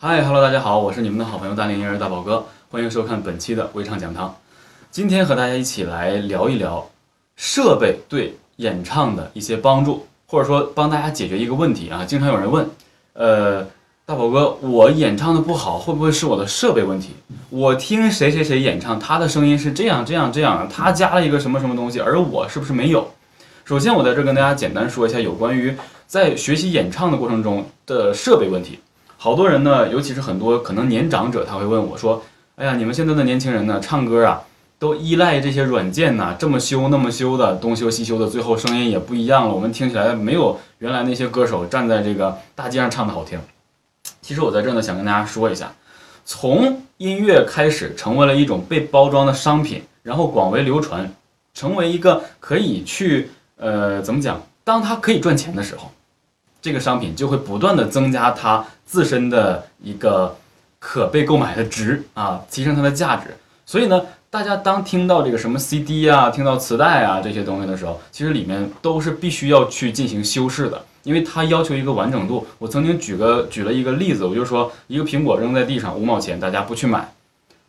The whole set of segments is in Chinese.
嗨，Hello，大家好，我是你们的好朋友大龄婴儿大宝哥，欢迎收看本期的微唱讲堂。今天和大家一起来聊一聊设备对演唱的一些帮助，或者说帮大家解决一个问题啊。经常有人问，呃，大宝哥，我演唱的不好，会不会是我的设备问题？我听谁谁谁演唱，他的声音是这样这样这样，他加了一个什么什么东西，而我是不是没有？首先，我在这跟大家简单说一下有关于在学习演唱的过程中的设备问题。好多人呢，尤其是很多可能年长者，他会问我说：“哎呀，你们现在的年轻人呢，唱歌啊，都依赖这些软件呐，这么修那么修的，东修西修的，最后声音也不一样了。我们听起来没有原来那些歌手站在这个大街上唱的好听。”其实我在这呢，想跟大家说一下，从音乐开始成为了一种被包装的商品，然后广为流传，成为一个可以去呃怎么讲，当它可以赚钱的时候。这个商品就会不断的增加它自身的一个可被购买的值啊，提升它的价值。所以呢，大家当听到这个什么 CD 啊，听到磁带啊这些东西的时候，其实里面都是必须要去进行修饰的，因为它要求一个完整度。我曾经举个举了一个例子，我就说一个苹果扔在地上五毛钱，大家不去买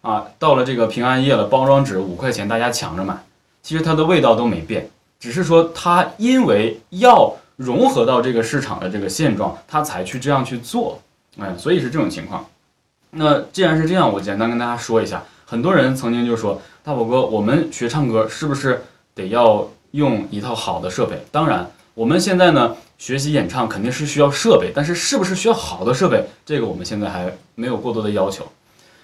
啊，到了这个平安夜了，包装纸五块钱，大家抢着买。其实它的味道都没变，只是说它因为要。融合到这个市场的这个现状，他才去这样去做，哎，所以是这种情况。那既然是这样，我简单跟大家说一下。很多人曾经就说：“大宝哥，我们学唱歌是不是得要用一套好的设备？”当然，我们现在呢学习演唱肯定是需要设备，但是是不是需要好的设备，这个我们现在还没有过多的要求。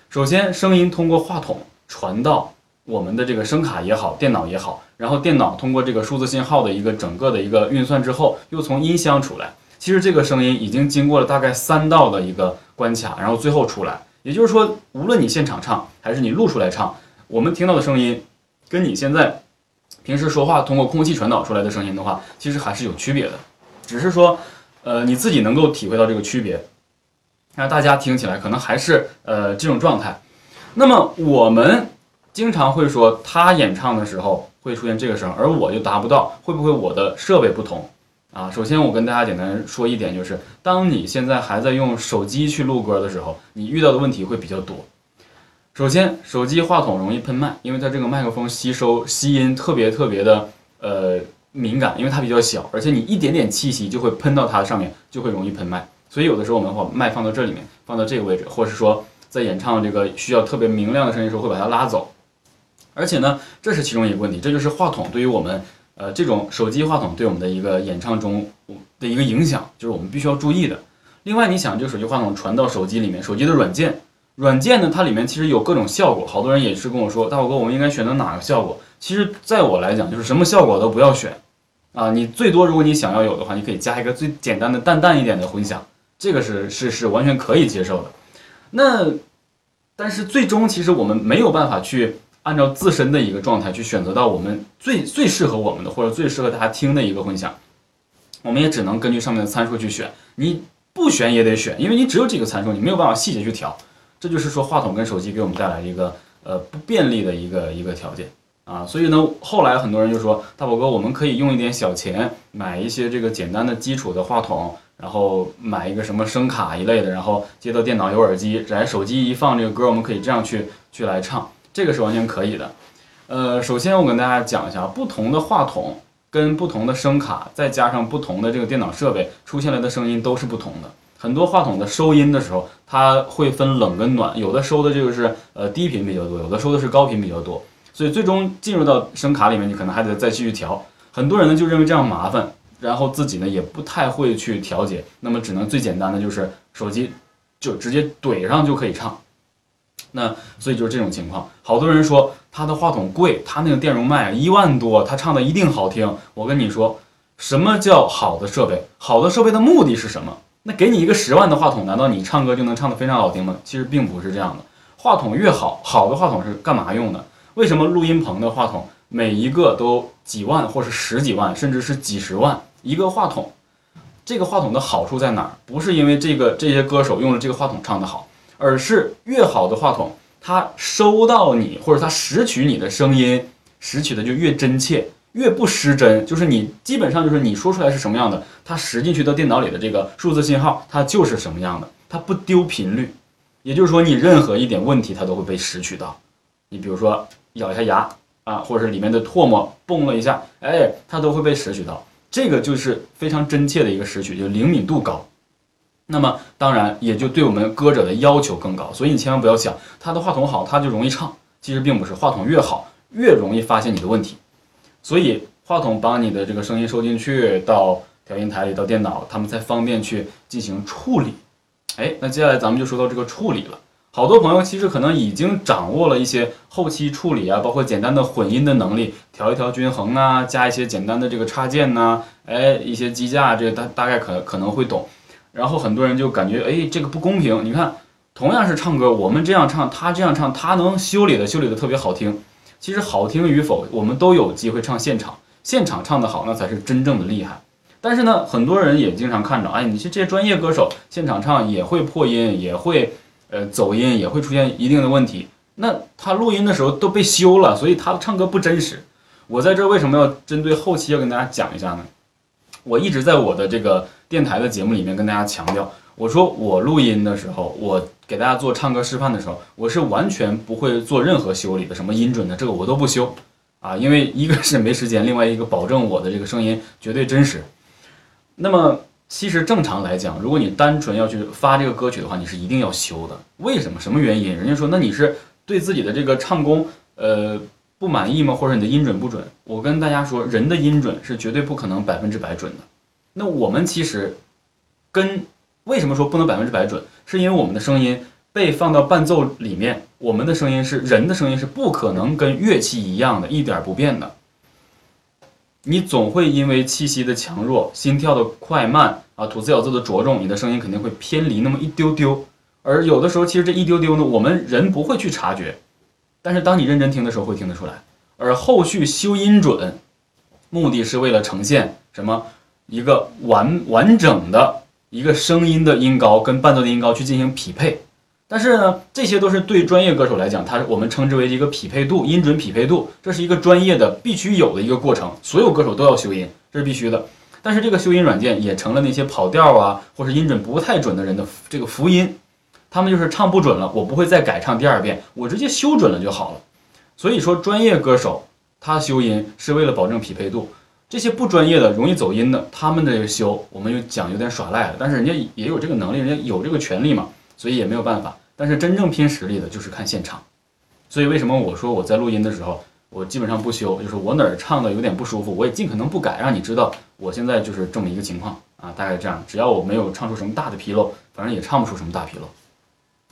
首先，声音通过话筒传到。我们的这个声卡也好，电脑也好，然后电脑通过这个数字信号的一个整个的一个运算之后，又从音箱出来。其实这个声音已经经过了大概三道的一个关卡，然后最后出来。也就是说，无论你现场唱还是你录出来唱，我们听到的声音，跟你现在平时说话通过空气传导出来的声音的话，其实还是有区别的。只是说，呃，你自己能够体会到这个区别，那大家听起来可能还是呃这种状态。那么我们。经常会说他演唱的时候会出现这个声，而我就达不到，会不会我的设备不同啊？首先我跟大家简单说一点，就是当你现在还在用手机去录歌的时候，你遇到的问题会比较多。首先，手机话筒容易喷麦，因为它这个麦克风吸收吸音特别特别的呃敏感，因为它比较小，而且你一点点气息就会喷到它上面，就会容易喷麦。所以有的时候我们会把麦放到这里面，放到这个位置，或是说在演唱这个需要特别明亮的声音时候，会把它拉走。而且呢，这是其中一个问题，这就是话筒对于我们，呃，这种手机话筒对我们的一个演唱中的一个影响，就是我们必须要注意的。另外，你想，这个手机话筒传到手机里面，手机的软件，软件呢，它里面其实有各种效果。好多人也是跟我说，大宝哥，我们应该选择哪个效果？其实，在我来讲，就是什么效果都不要选，啊，你最多如果你想要有的话，你可以加一个最简单的淡淡一点的混响，这个是是是完全可以接受的。那，但是最终其实我们没有办法去。按照自身的一个状态去选择到我们最最适合我们的或者最适合大家听的一个混响，我们也只能根据上面的参数去选。你不选也得选，因为你只有这个参数，你没有办法细节去调。这就是说话筒跟手机给我们带来一个呃不便利的一个一个条件啊。所以呢，后来很多人就说大宝哥，我们可以用一点小钱买一些这个简单的基础的话筒，然后买一个什么声卡一类的，然后接到电脑有耳机，来手机一放这个歌，我们可以这样去去来唱。这个是完全可以的，呃，首先我跟大家讲一下，不同的话筒跟不同的声卡，再加上不同的这个电脑设备出现来的声音都是不同的。很多话筒的收音的时候，它会分冷跟暖，有的收的这个是呃低频比较多，有的收的是高频比较多，所以最终进入到声卡里面，你可能还得再继续调。很多人呢就认为这样麻烦，然后自己呢也不太会去调节，那么只能最简单的就是手机就直接怼上就可以唱。那所以就是这种情况，好多人说他的话筒贵，他那个电容麦一万多，他唱的一定好听。我跟你说，什么叫好的设备？好的设备的目的是什么？那给你一个十万的话筒，难道你唱歌就能唱得非常好听吗？其实并不是这样的。话筒越好，好的话筒是干嘛用的？为什么录音棚的话筒每一个都几万，或是十几万，甚至是几十万一个话筒？这个话筒的好处在哪儿？不是因为这个这些歌手用了这个话筒唱得好。而是越好的话筒，它收到你或者它拾取你的声音，拾取的就越真切，越不失真。就是你基本上就是你说出来是什么样的，它拾进去到电脑里的这个数字信号，它就是什么样的。它不丢频率，也就是说你任何一点问题它都会被拾取到。你比如说咬一下牙啊，或者是里面的唾沫蹦了一下，哎，它都会被拾取到。这个就是非常真切的一个拾取，就灵敏度高。那么当然也就对我们歌者的要求更高，所以你千万不要想他的话筒好，他就容易唱。其实并不是，话筒越好，越容易发现你的问题。所以话筒把你的这个声音收进去到调音台里，到电脑，他们才方便去进行处理。哎，那接下来咱们就说到这个处理了。好多朋友其实可能已经掌握了一些后期处理啊，包括简单的混音的能力，调一调均衡啊，加一些简单的这个插件呐，哎，一些机架，这大大概可可能会懂。然后很多人就感觉，哎，这个不公平。你看，同样是唱歌，我们这样唱，他这样唱，他能修理的修理的特别好听。其实好听与否，我们都有机会唱现场，现场唱的好，那才是真正的厉害。但是呢，很多人也经常看着，哎，你是这些专业歌手，现场唱也会破音，也会呃走音，也会出现一定的问题。那他录音的时候都被修了，所以他唱歌不真实。我在这为什么要针对后期要跟大家讲一下呢？我一直在我的这个。电台的节目里面跟大家强调，我说我录音的时候，我给大家做唱歌示范的时候，我是完全不会做任何修理的，什么音准的这个我都不修啊，因为一个是没时间，另外一个保证我的这个声音绝对真实。那么其实正常来讲，如果你单纯要去发这个歌曲的话，你是一定要修的。为什么？什么原因？人家说那你是对自己的这个唱功呃不满意吗？或者你的音准不准？我跟大家说，人的音准是绝对不可能百分之百准的。那我们其实，跟为什么说不能百分之百准，是因为我们的声音被放到伴奏里面，我们的声音是人的声音是不可能跟乐器一样的，一点不变的。你总会因为气息的强弱、心跳的快慢啊、吐字咬字的着重，你的声音肯定会偏离那么一丢丢。而有的时候，其实这一丢丢呢，我们人不会去察觉，但是当你认真听的时候，会听得出来。而后续修音准，目的是为了呈现什么？一个完完整的一个声音的音高跟伴奏的音高去进行匹配，但是呢，这些都是对专业歌手来讲，它我们称之为一个匹配度，音准匹配度，这是一个专业的必须有的一个过程，所有歌手都要修音，这是必须的。但是这个修音软件也成了那些跑调啊，或是音准不太准的人的这个福音，他们就是唱不准了，我不会再改唱第二遍，我直接修准了就好了。所以说，专业歌手他修音是为了保证匹配度。这些不专业的、容易走音的，他们的修，我们又讲有点耍赖了。但是人家也有这个能力，人家有这个权利嘛，所以也没有办法。但是真正拼实力的，就是看现场。所以为什么我说我在录音的时候，我基本上不修，就是我哪儿唱的有点不舒服，我也尽可能不改，让你知道我现在就是这么一个情况啊，大概这样。只要我没有唱出什么大的纰漏，反正也唱不出什么大纰漏。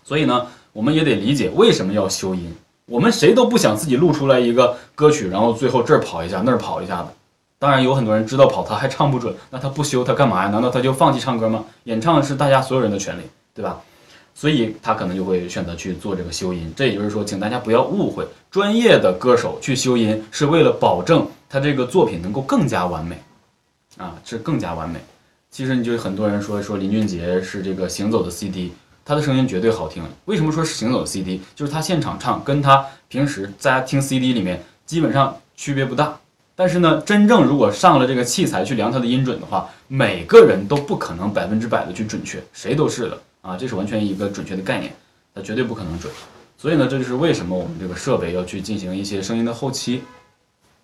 所以呢，我们也得理解为什么要修音。我们谁都不想自己录出来一个歌曲，然后最后这儿跑一下，那儿跑一下的。当然有很多人知道跑，他还唱不准，那他不修他干嘛呀？难道他就放弃唱歌吗？演唱是大家所有人的权利，对吧？所以他可能就会选择去做这个修音。这也就是说，请大家不要误会，专业的歌手去修音是为了保证他这个作品能够更加完美，啊，是更加完美。其实你就很多人说说林俊杰是这个行走的 CD，他的声音绝对好听。为什么说是行走的 CD？就是他现场唱跟他平时大家听 CD 里面基本上区别不大。但是呢，真正如果上了这个器材去量它的音准的话，每个人都不可能百分之百的去准确，谁都是的啊，这是完全一个准确的概念，它绝对不可能准。所以呢，这就是为什么我们这个设备要去进行一些声音的后期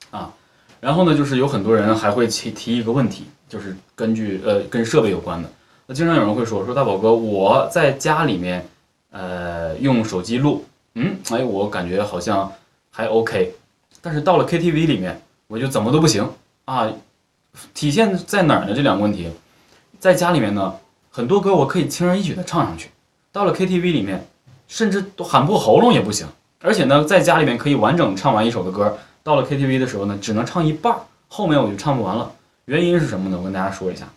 啊。然后呢，就是有很多人还会提提一个问题，就是根据呃跟设备有关的，那经常有人会说说大宝哥，我在家里面呃用手机录，嗯，哎，我感觉好像还 OK，但是到了 KTV 里面。我就怎么都不行啊！体现在哪儿呢？这两个问题，在家里面呢，很多歌我可以轻而易举的唱上去，到了 KTV 里面，甚至都喊破喉咙也不行。而且呢，在家里面可以完整唱完一首的歌，到了 KTV 的时候呢，只能唱一半，后面我就唱不完了。原因是什么呢？我跟大家说一下，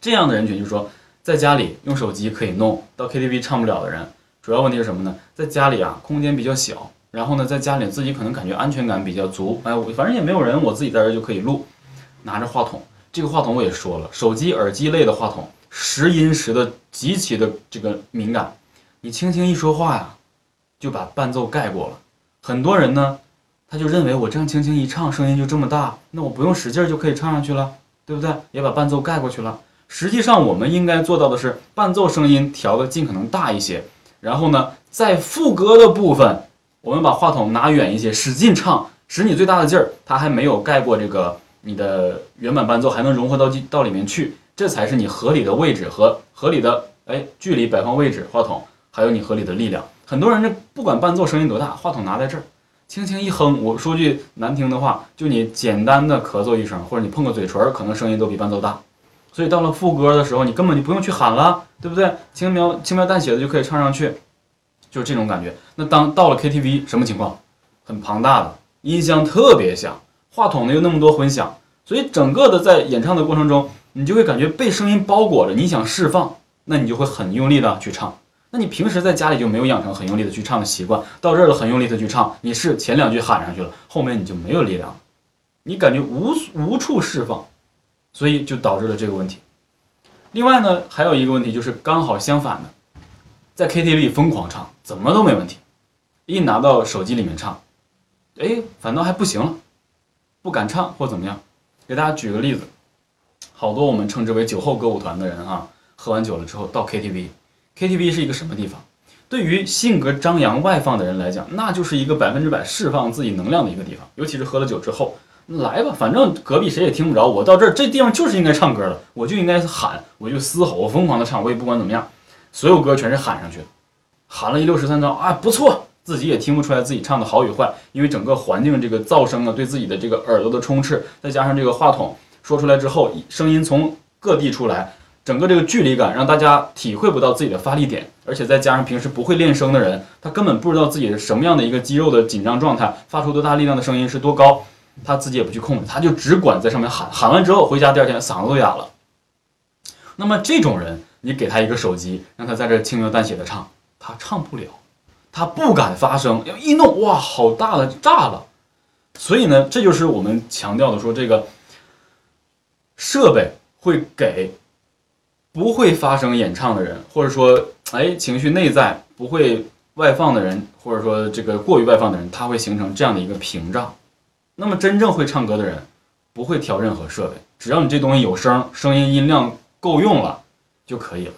这样的人群就是说，在家里用手机可以弄到 KTV 唱不了的人，主要问题是什么呢？在家里啊，空间比较小。然后呢，在家里自己可能感觉安全感比较足，哎，我反正也没有人，我自己在这就可以录，拿着话筒，这个话筒我也说了，手机耳机类的话筒，拾音拾的极其的这个敏感，你轻轻一说话呀，就把伴奏盖过了。很多人呢，他就认为我这样轻轻一唱，声音就这么大，那我不用使劲就可以唱上去了，对不对？也把伴奏盖过去了。实际上我们应该做到的是伴奏声音调的尽可能大一些，然后呢，在副歌的部分，我们把话筒拿远一些，使劲唱，使你最大的劲儿，它还没有盖过这个你的原版伴奏，还能融合到到里面去，这才是你合理的位置和合理的哎距离摆放位置，话筒还有你合理的力量。很多人这不管伴奏声音多大，话筒拿在这儿。轻轻一哼，我说句难听的话，就你简单的咳嗽一声，或者你碰个嘴唇，可能声音都比伴奏大。所以到了副歌的时候，你根本就不用去喊了，对不对？轻描轻描淡写的就可以唱上去，就是这种感觉。那当到了 KTV，什么情况？很庞大的音箱特别响，话筒呢又那么多混响，所以整个的在演唱的过程中，你就会感觉被声音包裹着。你想释放，那你就会很用力的去唱。那你平时在家里就没有养成很用力的去唱的习惯，到这儿了很用力的去唱，你是前两句喊上去了，后面你就没有力量了，你感觉无无处释放，所以就导致了这个问题。另外呢，还有一个问题就是刚好相反的，在 KTV 疯狂唱，怎么都没问题，一拿到手机里面唱，哎，反倒还不行了，不敢唱或怎么样。给大家举个例子，好多我们称之为酒后歌舞团的人啊，喝完酒了之后到 KTV。KTV 是一个什么地方？对于性格张扬外放的人来讲，那就是一个百分之百释放自己能量的一个地方。尤其是喝了酒之后，来吧，反正隔壁谁也听不着，我到这儿这地方就是应该唱歌的，我就应该喊，我就嘶吼，我疯狂的唱，我也不管怎么样，所有歌全是喊上去的，喊了一溜十三招，啊，不错，自己也听不出来自己唱的好与坏，因为整个环境这个噪声啊，对自己的这个耳朵的充斥，再加上这个话筒说出来之后，声音从各地出来。整个这个距离感让大家体会不到自己的发力点，而且再加上平时不会练声的人，他根本不知道自己是什么样的一个肌肉的紧张状态，发出多大力量的声音是多高，他自己也不去控制，他就只管在上面喊，喊完之后回家第二天嗓子都哑了。那么这种人，你给他一个手机，让他在这轻描淡写的唱，他唱不了，他不敢发声，要一弄哇，好大的炸了。所以呢，这就是我们强调的说，这个设备会给。不会发声演唱的人，或者说，哎，情绪内在不会外放的人，或者说这个过于外放的人，他会形成这样的一个屏障。那么真正会唱歌的人，不会调任何设备，只要你这东西有声，声音音量够用了就可以了。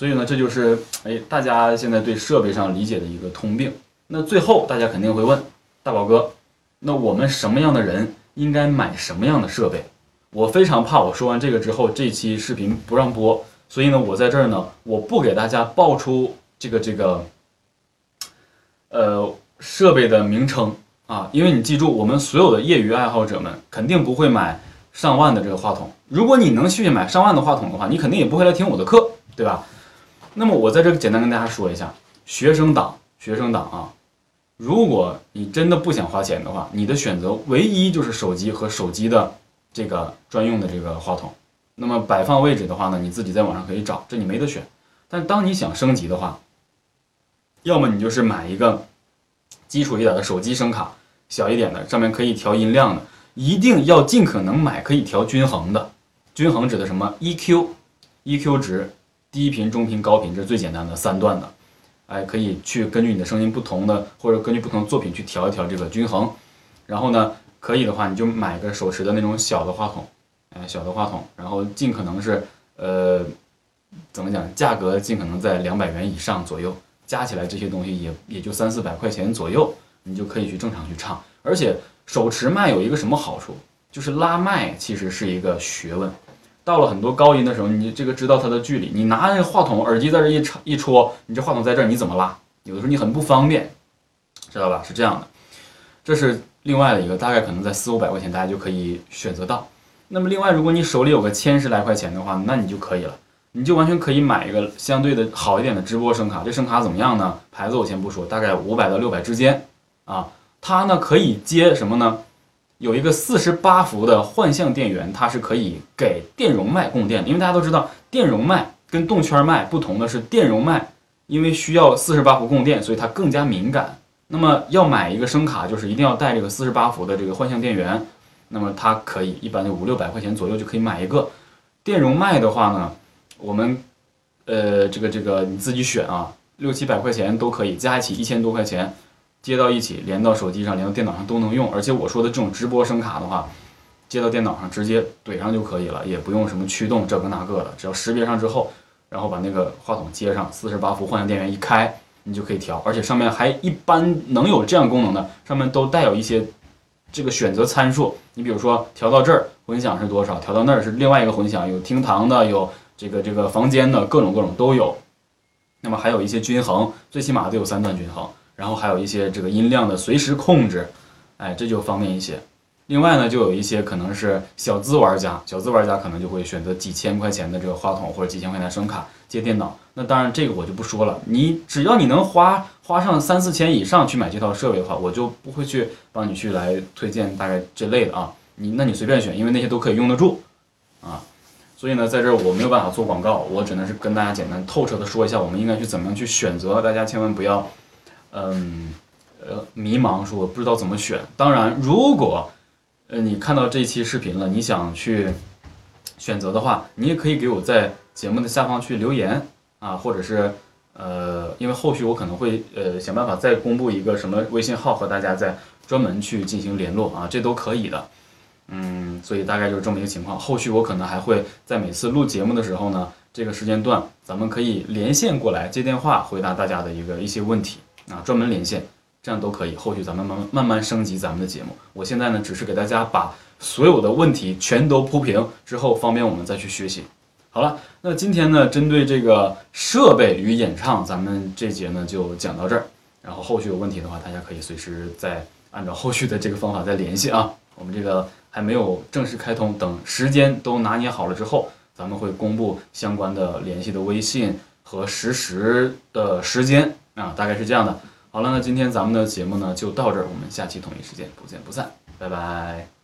所以呢，这就是哎，大家现在对设备上理解的一个通病。那最后大家肯定会问，大宝哥，那我们什么样的人应该买什么样的设备？我非常怕我说完这个之后，这期视频不让播，所以呢，我在这儿呢，我不给大家报出这个这个，呃，设备的名称啊，因为你记住，我们所有的业余爱好者们肯定不会买上万的这个话筒。如果你能去买上万的话筒的话，你肯定也不会来听我的课，对吧？那么我在这简单跟大家说一下，学生党，学生党啊，如果你真的不想花钱的话，你的选择唯一就是手机和手机的。这个专用的这个话筒，那么摆放位置的话呢，你自己在网上可以找，这你没得选。但当你想升级的话，要么你就是买一个基础一点的手机声卡，小一点的，上面可以调音量的，一定要尽可能买可以调均衡的。均衡指的什么？EQ，EQ 值，低频、中频、高频，这是最简单的三段的。哎，可以去根据你的声音不同的，或者根据不同作品去调一调这个均衡。然后呢？可以的话，你就买个手持的那种小的话筒，哎，小的话筒，然后尽可能是，呃，怎么讲，价格尽可能在两百元以上左右，加起来这些东西也也就三四百块钱左右，你就可以去正常去唱。而且手持麦有一个什么好处，就是拉麦其实是一个学问。到了很多高音的时候，你这个知道它的距离，你拿那个话筒耳机在这一插一戳，你这话筒在这儿，你怎么拉？有的时候你很不方便，知道吧？是这样的，这是。另外的一个大概可能在四五百块钱，大家就可以选择到。那么另外，如果你手里有个千十来块钱的话，那你就可以了，你就完全可以买一个相对的好一点的直播声卡。这声卡怎么样呢？牌子我先不说，大概五百到六百之间啊。它呢可以接什么呢？有一个四十八伏的幻象电源，它是可以给电容麦供电。因为大家都知道，电容麦跟动圈麦不同的是，电容麦因为需要四十八伏供电，所以它更加敏感。那么要买一个声卡，就是一定要带这个四十八伏的这个幻象电源。那么它可以一般就五六百块钱左右就可以买一个。电容麦的话呢，我们呃这个这个你自己选啊，六七百块钱都可以，加一起一千多块钱，接到一起连到手机上，连到电脑上都能用。而且我说的这种直播声卡的话，接到电脑上直接怼上就可以了，也不用什么驱动这个那个的，只要识别上之后，然后把那个话筒接上，四十八伏换向电源一开，你就可以调，而且上面还一般能有这样功能的，上面都带有一些这个选择参数。你比如说调到这儿混响是多少，调到那儿是另外一个混响，有厅堂的，有这个这个房间的，各种各种都有。那么还有一些均衡，最起码得有三段均衡，然后还有一些这个音量的随时控制，哎，这就方便一些。另外呢，就有一些可能是小资玩家，小资玩家可能就会选择几千块钱的这个话筒或者几千块钱的声卡接电脑。那当然这个我就不说了，你只要你能花花上三四千以上去买这套设备的话，我就不会去帮你去来推荐大概这类的啊。你那你随便选，因为那些都可以用得住啊。所以呢，在这儿我没有办法做广告，我只能是跟大家简单透彻的说一下，我们应该去怎么样去选择。大家千万不要，嗯，呃，迷茫，说我不知道怎么选。当然，如果呃你看到这期视频了，你想去选择的话，你也可以给我在节目的下方去留言啊，或者是呃，因为后续我可能会呃想办法再公布一个什么微信号和大家再专门去进行联络啊，这都可以的。嗯，所以大概就是这么一个情况。后续我可能还会在每次录节目的时候呢，这个时间段咱们可以连线过来接电话，回答大家的一个一些问题啊，专门连线，这样都可以。后续咱们慢慢慢慢升级咱们的节目。我现在呢，只是给大家把所有的问题全都铺平之后，方便我们再去学习。好了，那今天呢，针对这个设备与演唱，咱们这节呢就讲到这儿。然后后续有问题的话，大家可以随时再按照后续的这个方法再联系啊。我们这个。还没有正式开通，等时间都拿捏好了之后，咱们会公布相关的联系的微信和实时的时间啊，大概是这样的。好了，那今天咱们的节目呢就到这儿，我们下期同一时间不见不散，拜拜。